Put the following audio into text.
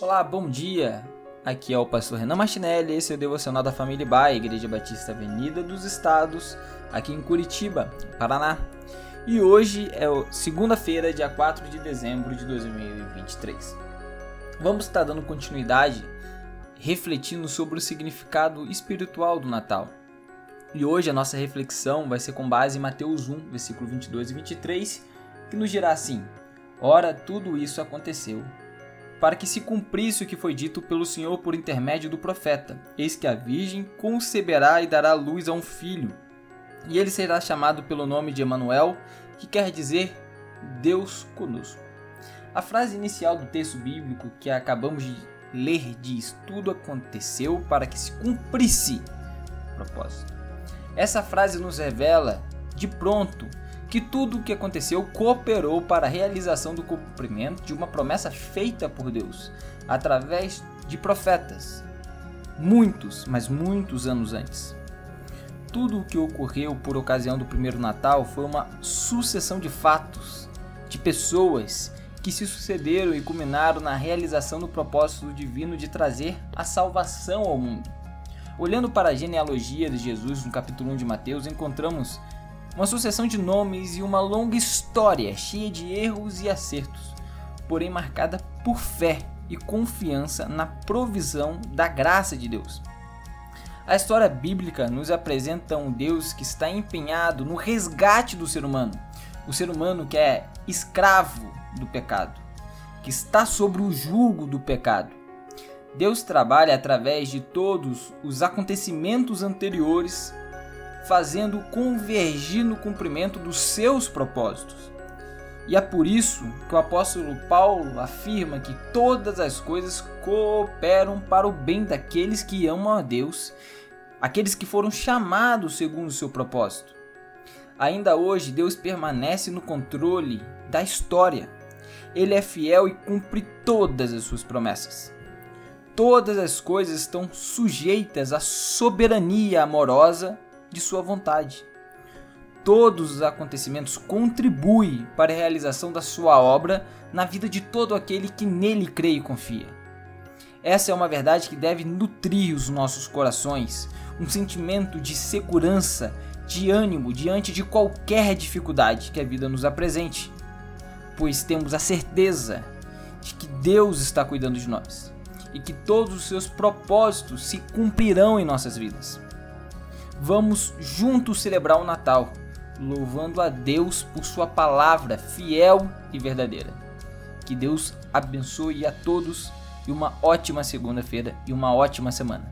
Olá, bom dia! Aqui é o pastor Renan Martinelli, esse é o Devocional da Família Baia, Igreja Batista Avenida dos Estados, aqui em Curitiba, Paraná. E hoje é segunda-feira, dia 4 de dezembro de 2023. Vamos estar dando continuidade refletindo sobre o significado espiritual do Natal. E hoje a nossa reflexão vai ser com base em Mateus 1, versículo 22 e 23, que nos dirá assim: Ora, tudo isso aconteceu para que se cumprisse o que foi dito pelo Senhor por intermédio do profeta: Eis que a virgem conceberá e dará luz a um filho, e ele será chamado pelo nome de Emanuel, que quer dizer Deus conosco. A frase inicial do texto bíblico que acabamos de ler diz: Tudo aconteceu para que se cumprisse o propósito. Essa frase nos revela de pronto que tudo o que aconteceu cooperou para a realização do cumprimento de uma promessa feita por Deus através de profetas, muitos, mas muitos anos antes. Tudo o que ocorreu por ocasião do primeiro Natal foi uma sucessão de fatos, de pessoas que se sucederam e culminaram na realização do propósito divino de trazer a salvação ao mundo. Olhando para a genealogia de Jesus no capítulo 1 de Mateus, encontramos uma sucessão de nomes e uma longa história cheia de erros e acertos, porém marcada por fé e confiança na provisão da graça de Deus. A história bíblica nos apresenta um Deus que está empenhado no resgate do ser humano, o ser humano que é escravo do pecado, que está sobre o jugo do pecado. Deus trabalha através de todos os acontecimentos anteriores fazendo convergir no cumprimento dos seus propósitos. E é por isso que o apóstolo Paulo afirma que todas as coisas cooperam para o bem daqueles que amam a Deus, aqueles que foram chamados segundo o seu propósito. Ainda hoje, Deus permanece no controle da história. Ele é fiel e cumpre todas as suas promessas. Todas as coisas estão sujeitas à soberania amorosa de sua vontade. Todos os acontecimentos contribuem para a realização da sua obra na vida de todo aquele que nele crê e confia. Essa é uma verdade que deve nutrir os nossos corações, um sentimento de segurança, de ânimo diante de qualquer dificuldade que a vida nos apresente, pois temos a certeza de que Deus está cuidando de nós e que todos os seus propósitos se cumprirão em nossas vidas. Vamos juntos celebrar o Natal, louvando a Deus por Sua palavra fiel e verdadeira. Que Deus abençoe a todos e uma ótima segunda-feira e uma ótima semana.